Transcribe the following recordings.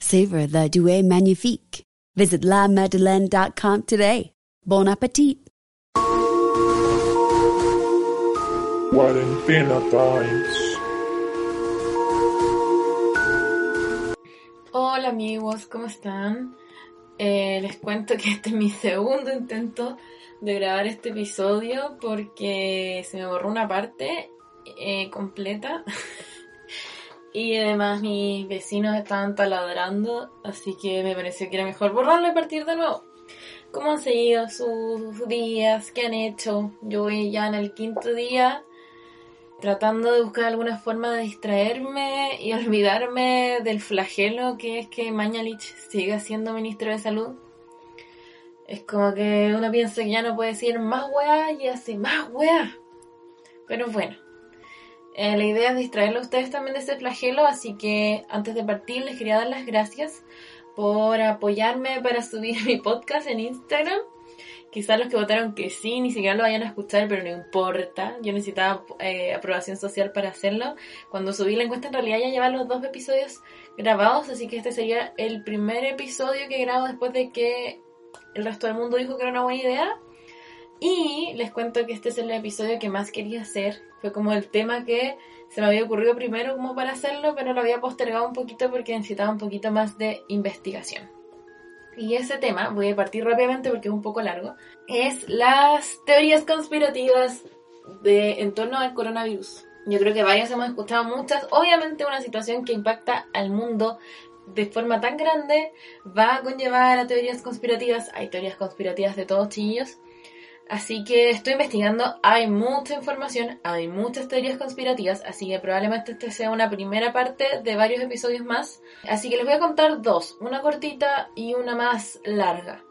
Savor the Douai Magnifique. Visit lamadeleine.com today. Bon appetit! Cuarentena Times. Hola amigos, ¿cómo están? Eh, les cuento que este es mi segundo intento de grabar este episodio porque se me borró una parte eh, completa y además mis vecinos estaban taladrando, así que me pareció que era mejor borrarlo y partir de nuevo. ¿Cómo han seguido sus días? ¿Qué han hecho? Yo voy ya en el quinto día tratando de buscar alguna forma de distraerme y olvidarme del flagelo que es que Mañalich siga siendo ministro de salud. Es como que uno piensa que ya no puede decir más weá y hace más weá. Pero bueno, eh, la idea es distraerlo a ustedes también de ese flagelo, así que antes de partir les quería dar las gracias por apoyarme para subir mi podcast en Instagram. Quizás los que votaron que sí, ni siquiera lo vayan a escuchar, pero no importa. Yo necesitaba eh, aprobación social para hacerlo. Cuando subí la encuesta, en realidad ya lleva los dos episodios grabados, así que este sería el primer episodio que grabo después de que el resto del mundo dijo que era una buena idea. Y les cuento que este es el episodio que más quería hacer. Fue como el tema que se me había ocurrido primero como para hacerlo, pero lo había postergado un poquito porque necesitaba un poquito más de investigación. Y ese tema, voy a partir rápidamente porque es un poco largo, es las teorías conspirativas de, en torno al coronavirus. Yo creo que varios hemos escuchado muchas. Obviamente una situación que impacta al mundo de forma tan grande va a conllevar a teorías conspirativas. Hay teorías conspirativas de todos chillos. Así que estoy investigando, hay mucha información, hay muchas teorías conspirativas, así que probablemente esta sea una primera parte de varios episodios más. Así que les voy a contar dos, una cortita y una más larga.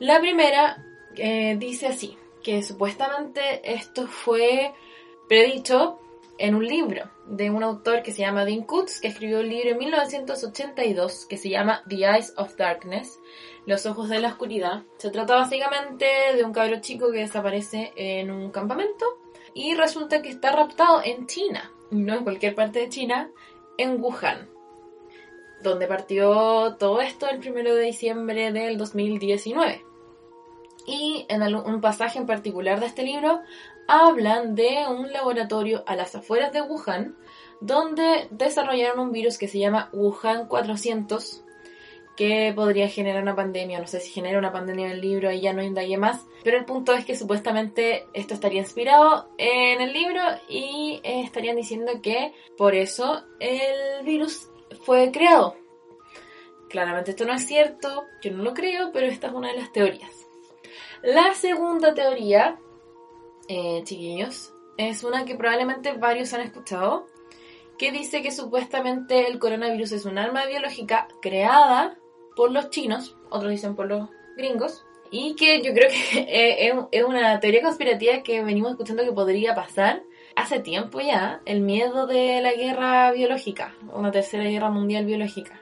La primera eh, dice así, que supuestamente esto fue predicho en un libro de un autor que se llama Dean Kutz, que escribió un libro en 1982 que se llama The Eyes of Darkness, Los Ojos de la Oscuridad. Se trata básicamente de un cabro chico que desaparece en un campamento y resulta que está raptado en China, no en cualquier parte de China, en Wuhan, donde partió todo esto el 1 de diciembre del 2019. Y en un pasaje en particular de este libro hablan de un laboratorio a las afueras de Wuhan donde desarrollaron un virus que se llama Wuhan 400 que podría generar una pandemia, no sé si genera una pandemia en el libro, ahí ya no indagué más, pero el punto es que supuestamente esto estaría inspirado en el libro y estarían diciendo que por eso el virus fue creado. Claramente esto no es cierto, yo no lo creo, pero esta es una de las teorías. La segunda teoría eh, chiquillos, es una que probablemente varios han escuchado, que dice que supuestamente el coronavirus es un arma biológica creada por los chinos, otros dicen por los gringos, y que yo creo que es una teoría conspirativa que venimos escuchando que podría pasar hace tiempo ya, el miedo de la guerra biológica, una tercera guerra mundial biológica.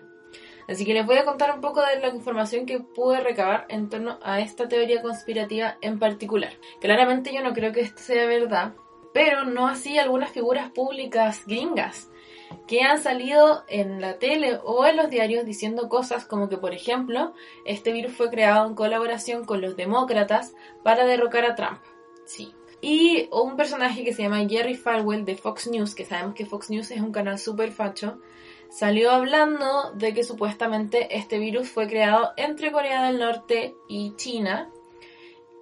Así que les voy a contar un poco de la información que pude recabar en torno a esta teoría conspirativa en particular. Claramente yo no creo que esto sea verdad, pero no así algunas figuras públicas gringas que han salido en la tele o en los diarios diciendo cosas como que, por ejemplo, este virus fue creado en colaboración con los demócratas para derrocar a Trump. Sí. Y un personaje que se llama Jerry Falwell de Fox News, que sabemos que Fox News es un canal súper facho, salió hablando de que supuestamente este virus fue creado entre Corea del Norte y China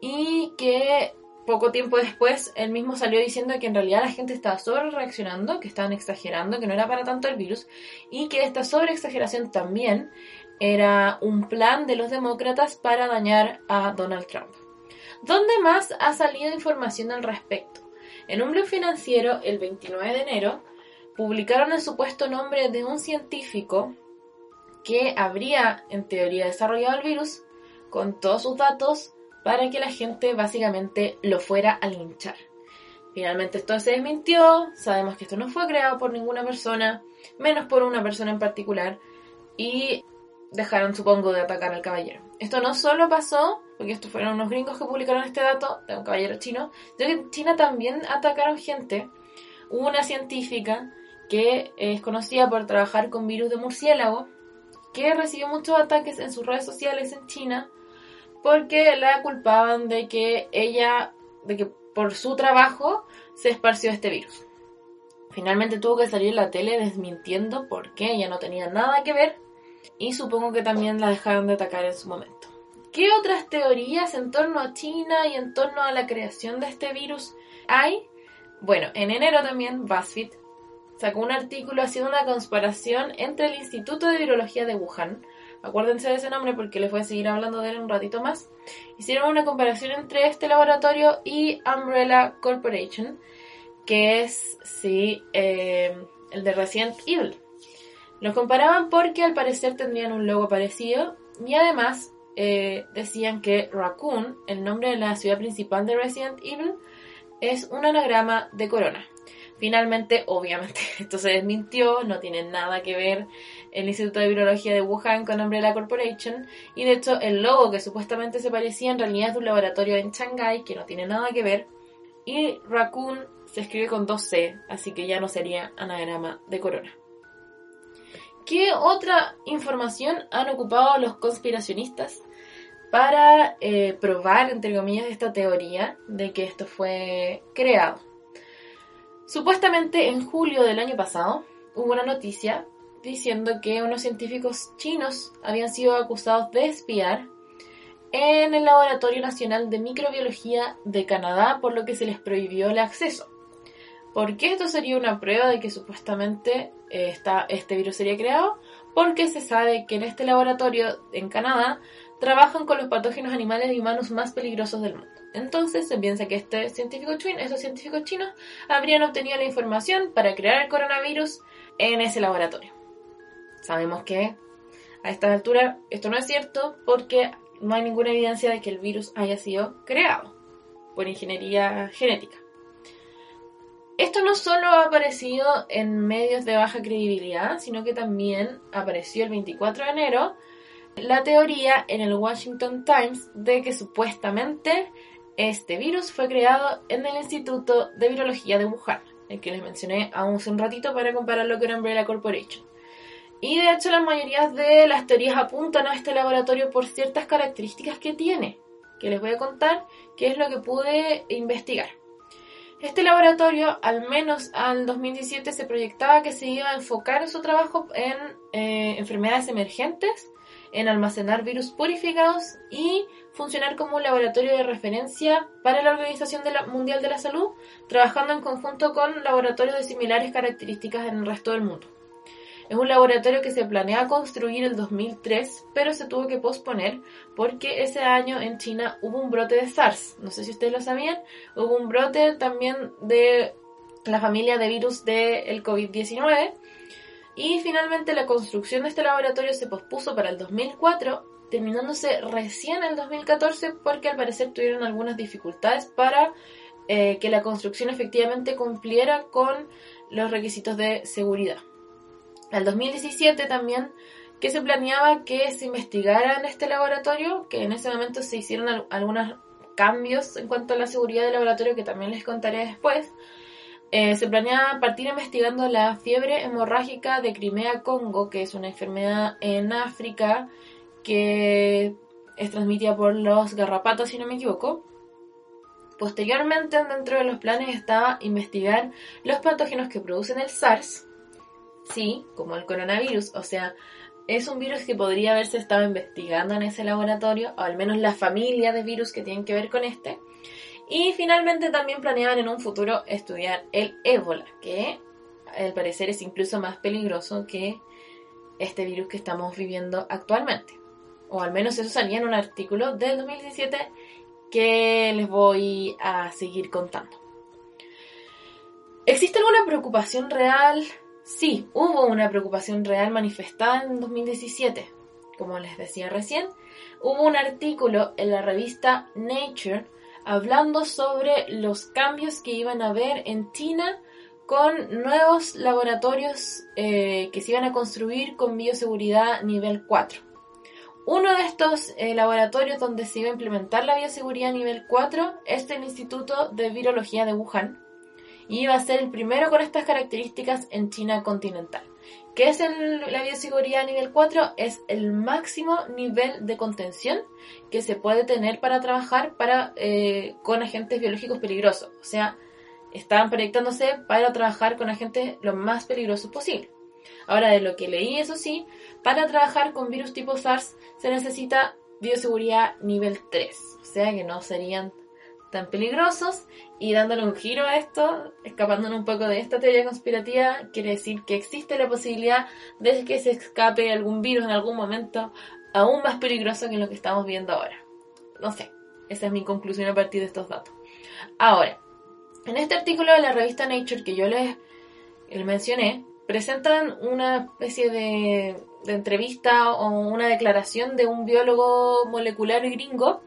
y que poco tiempo después, él mismo salió diciendo que en realidad la gente estaba sobre reaccionando, que estaban exagerando, que no era para tanto el virus, y que esta sobre exageración también era un plan de los demócratas para dañar a Donald Trump. ¿Dónde más ha salido información al respecto? En un blog financiero, el 29 de enero, publicaron el supuesto nombre de un científico que habría, en teoría, desarrollado el virus con todos sus datos para que la gente básicamente lo fuera a linchar. Finalmente esto se desmintió, sabemos que esto no fue creado por ninguna persona, menos por una persona en particular, y dejaron, supongo, de atacar al caballero. Esto no solo pasó, porque estos fueron unos gringos que publicaron este dato de un caballero chino, sino que en China también atacaron gente. Una científica que es conocida por trabajar con virus de murciélago, que recibió muchos ataques en sus redes sociales en China porque la culpaban de que ella, de que por su trabajo se esparció este virus. Finalmente tuvo que salir en la tele desmintiendo porque ella no tenía nada que ver y supongo que también la dejaron de atacar en su momento. ¿Qué otras teorías en torno a China y en torno a la creación de este virus hay? Bueno, en enero también BuzzFeed sacó un artículo haciendo una comparación entre el Instituto de Virología de Wuhan, acuérdense de ese nombre porque les voy a seguir hablando de él un ratito más, hicieron una comparación entre este laboratorio y Umbrella Corporation, que es, sí, eh, el de Resident Evil. Los comparaban porque al parecer tendrían un logo parecido y además eh, decían que Raccoon, el nombre de la ciudad principal de Resident Evil, es un anagrama de corona. Finalmente, obviamente, esto se desmintió, no tiene nada que ver el Instituto de Virología de Wuhan con Umbrella Corporation, y de hecho el logo que supuestamente se parecía en realidad es de un laboratorio en Shanghai que no tiene nada que ver, y Raccoon se escribe con dos C, así que ya no sería anagrama de corona. ¿Qué otra información han ocupado los conspiracionistas para eh, probar, entre comillas, esta teoría de que esto fue creado? Supuestamente en julio del año pasado hubo una noticia diciendo que unos científicos chinos habían sido acusados de espiar en el Laboratorio Nacional de Microbiología de Canadá, por lo que se les prohibió el acceso. ¿Por qué esto sería una prueba de que supuestamente eh, este virus sería creado? Porque se sabe que en este laboratorio en Canadá trabajan con los patógenos animales y humanos más peligrosos del mundo. Entonces se piensa que este científico chino, estos científicos chinos habrían obtenido la información para crear el coronavirus en ese laboratorio. Sabemos que a esta altura esto no es cierto porque no hay ninguna evidencia de que el virus haya sido creado por ingeniería genética. Esto no solo ha aparecido en medios de baja credibilidad, sino que también apareció el 24 de enero la teoría en el Washington Times de que supuestamente este virus fue creado en el Instituto de Virología de Wuhan, el que les mencioné hace un ratito para compararlo con Umbrella Corporation. Y de hecho la mayoría de las teorías apuntan a este laboratorio por ciertas características que tiene, que les voy a contar qué es lo que pude investigar. Este laboratorio, al menos al 2017, se proyectaba que se iba a enfocar en su trabajo en eh, enfermedades emergentes en almacenar virus purificados y funcionar como un laboratorio de referencia para la Organización Mundial de la Salud, trabajando en conjunto con laboratorios de similares características en el resto del mundo. Es un laboratorio que se planeaba construir el 2003, pero se tuvo que posponer porque ese año en China hubo un brote de SARS. No sé si ustedes lo sabían. Hubo un brote también de la familia de virus del COVID-19 y finalmente la construcción de este laboratorio se pospuso para el 2004, terminándose recién en el 2014 porque al parecer tuvieron algunas dificultades para eh, que la construcción efectivamente cumpliera con los requisitos de seguridad. Al 2017 también que se planeaba que se investigara en este laboratorio, que en ese momento se hicieron algunos cambios en cuanto a la seguridad del laboratorio que también les contaré después. Eh, se planea partir investigando la fiebre hemorrágica de Crimea-Congo, que es una enfermedad en África que es transmitida por los garrapatos, si no me equivoco. Posteriormente, dentro de los planes estaba investigar los patógenos que producen el SARS, sí, como el coronavirus, o sea, es un virus que podría haberse estado investigando en ese laboratorio, o al menos la familia de virus que tienen que ver con este Y finalmente también planeaban en un futuro estudiar el ébola, que al parecer es incluso más peligroso que este virus que estamos viviendo actualmente. O al menos eso salía en un artículo del 2017 que les voy a seguir contando. ¿Existe alguna preocupación real? Sí, hubo una preocupación real manifestada en 2017. Como les decía recién, hubo un artículo en la revista Nature hablando sobre los cambios que iban a haber en China con nuevos laboratorios eh, que se iban a construir con bioseguridad nivel 4. Uno de estos eh, laboratorios donde se iba a implementar la bioseguridad nivel 4 es el Instituto de Virología de Wuhan y iba a ser el primero con estas características en China continental. ¿Qué es la bioseguridad nivel 4? Es el máximo nivel de contención que se puede tener para trabajar para, eh, con agentes biológicos peligrosos. O sea, estaban proyectándose para trabajar con agentes lo más peligrosos posible. Ahora, de lo que leí, eso sí, para trabajar con virus tipo SARS se necesita bioseguridad nivel 3, o sea que no serían tan peligrosos y dándole un giro a esto, escapándonos un poco de esta teoría conspirativa, quiere decir que existe la posibilidad de que se escape algún virus en algún momento aún más peligroso que lo que estamos viendo ahora. No sé, esa es mi conclusión a partir de estos datos. Ahora, en este artículo de la revista Nature que yo les, mencioné, presentan una especie de, entrevista o una declaración de un biólogo molecular gringo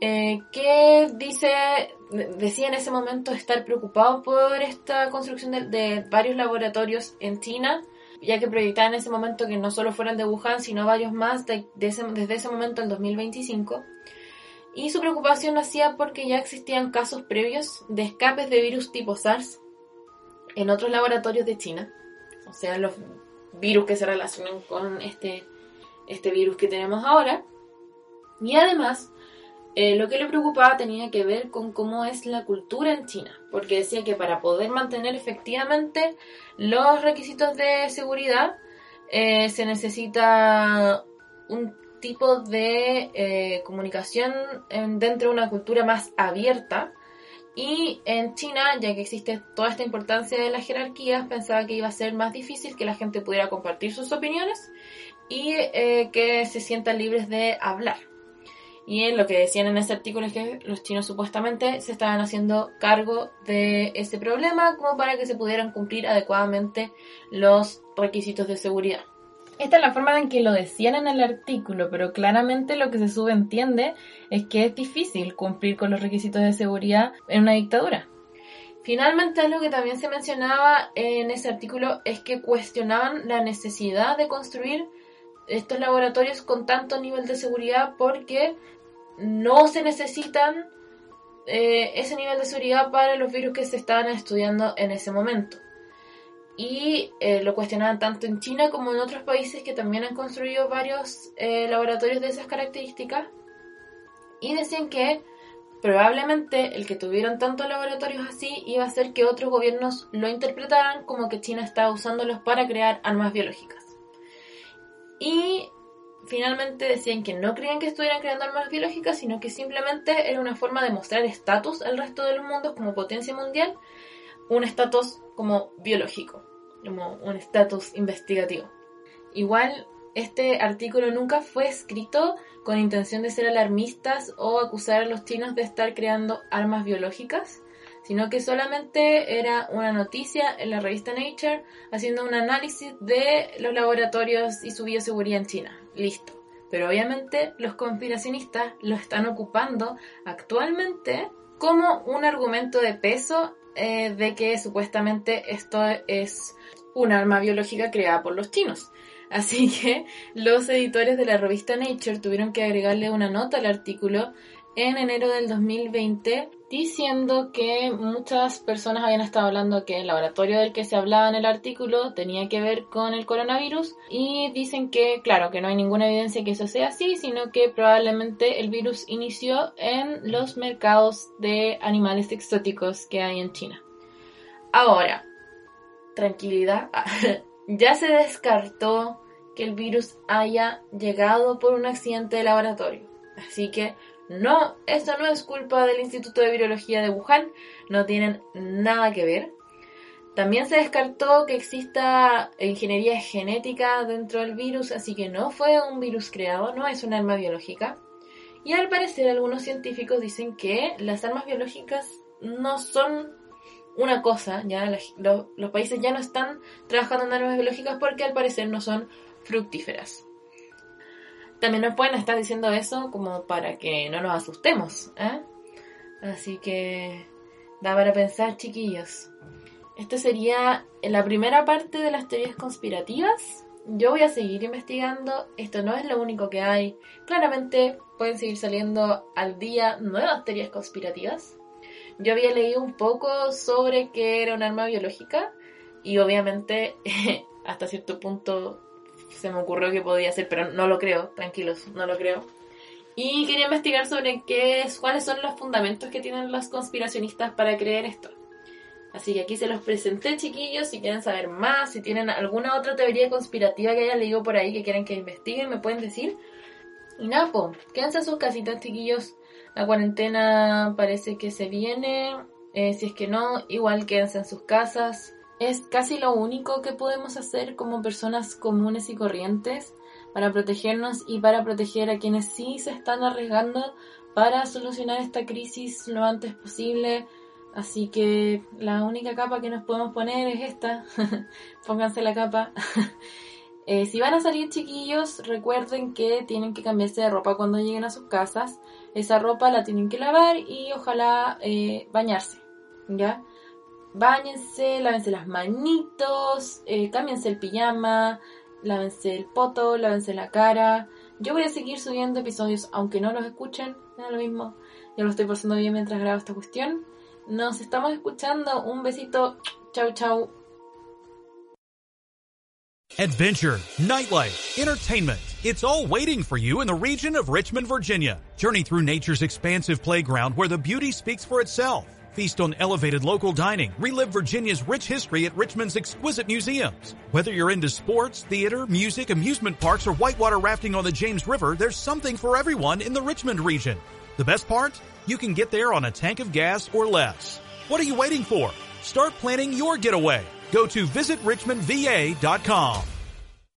eh, que dice, decía en ese momento estar preocupado por esta construcción de, varios laboratorios en China, ya que proyectaba en ese momento que no solo fueran de Wuhan, sino varios más desde ese momento, el 2025 y su preocupación nacía porque ya existían casos previos de escapes de virus tipo SARS en otros laboratorios de China, o sea, los virus que se relacionan con este, este virus que tenemos ahora. Y además, eh, lo que le preocupaba tenía que ver con cómo es la cultura en China, porque decía que para poder mantener efectivamente los requisitos de seguridad eh, se necesita un tipo de eh, comunicación dentro de una cultura más abierta. Y en China, ya que existe toda esta importancia de las jerarquías, pensaba que iba a ser más difícil que la gente pudiera compartir sus opiniones y que se sientan libres de hablar. Y lo que decían en ese artículo es que los chinos supuestamente se estaban haciendo cargo de ese problema como para que se pudieran cumplir adecuadamente los requisitos de seguridad. Esta es la forma en que lo decían en el artículo, pero claramente lo que se subentiende es que es difícil cumplir con los requisitos de seguridad en una dictadura. Finalmente, algo que también se mencionaba en ese artículo es que cuestionaban la necesidad de construir estos laboratorios con tanto nivel de seguridad porque no se necesitan eh, ese nivel de seguridad para los virus que se estaban estudiando en ese momento y eh, lo cuestionaban tanto en China como en otros países que también han construido varios eh, laboratorios de esas características y decían que probablemente el que tuvieran tantos laboratorios así iba a hacer que otros gobiernos lo interpretaran como que China estaba usándolos para crear armas biológicas. Y finalmente decían que no creían que estuvieran creando armas biológicas, sino que simplemente era una forma de mostrar estatus al resto de los mundos como potencia mundial, un estatus como biológico como un estatus investigativo. Igual, este artículo nunca fue escrito con intención de ser alarmistas o acusar a los chinos de estar creando armas biológicas, sino que solamente era una noticia en la revista Nature haciendo un análisis de los laboratorios y su bioseguridad en China. Listo. Pero obviamente los conspiracionistas lo están ocupando actualmente como un argumento de peso eh, de que supuestamente esto es un arma biológica creada por los chinos. Así que los editores de la revista Nature tuvieron que agregarle una nota al artículo en enero del 2020 diciendo que muchas personas habían estado hablando que el laboratorio del que se hablaba en el artículo tenía que ver con el coronavirus y dicen que, claro, que no hay ninguna evidencia que eso sea así, sino que probablemente el virus inició en los mercados de animales exóticos que hay en China. Ahora, tranquilidad, ya se descartó que el virus haya llegado por un accidente de laboratorio. Así que No, esto no es culpa del Instituto de Virología de Wuhan, no tienen nada que ver. También se descartó que exista ingeniería genética dentro del virus, así que no fue un virus creado, no es un arma biológica. Y al parecer algunos científicos dicen que las armas biológicas no son una cosa, ya los, países ya no están trabajando en armas biológicas porque al parecer no son fructíferas. También nos pueden estar diciendo eso como para que no nos asustemos, ¿eh? Así que da para pensar, chiquillos. Esta sería la primera parte de las teorías conspirativas. Yo voy a seguir investigando. Esto no es lo único que hay. Claramente pueden seguir saliendo al día nuevas teorías conspirativas. Yo había leído un poco sobre que era un arma biológica y obviamente hasta cierto punto se me ocurrió que podía ser, pero no lo creo, tranquilos, no lo creo. Y quería investigar sobre qué es, cuáles son los fundamentos que tienen los conspiracionistas para creer esto. Así que aquí se los presenté, chiquillos. Si quieren saber más, si tienen alguna otra teoría conspirativa que haya leído por ahí que quieren que investiguen, me pueden decir. Y nada, quédense en sus casitas, chiquillos. La cuarentena parece que se viene. Eh, si es que no, igual quédense en sus casas. Es casi lo único que podemos hacer como personas comunes y corrientes para protegernos y para proteger a quienes sí se están arriesgando para solucionar esta crisis lo antes posible. Así que la única capa que nos podemos poner es esta. Pónganse la capa. Eh, si van a salir chiquillos, recuerden que tienen que cambiarse de ropa cuando lleguen a sus casas. Esa ropa la tienen que lavar y ojalá eh, bañarse. ¿Ya? Báñense, lávense las manitos, eh, el pijama, lávense el poto, lávense la cara. Yo voy a seguir subiendo episodios, aunque no los escuchen, da lo mismo. Yo lo estoy pasando bien mientras grabo esta cuestión. Nos estamos escuchando. Un besito. Chau, chau. Adventure, nightlife, entertainment. It's all waiting for you in the region of Richmond, Virginia. Journey through nature's expansive playground where the beauty speaks for itself. Feast on elevated local dining. Relive Virginia's rich history at Richmond's exquisite museums. Whether you're into sports, theater, music, amusement parks, or whitewater rafting on the James River, there's something for everyone in the Richmond region. The best part? You can get there on a tank of gas or less. What are you waiting for? Start planning your getaway. Go to visitrichmondva.com.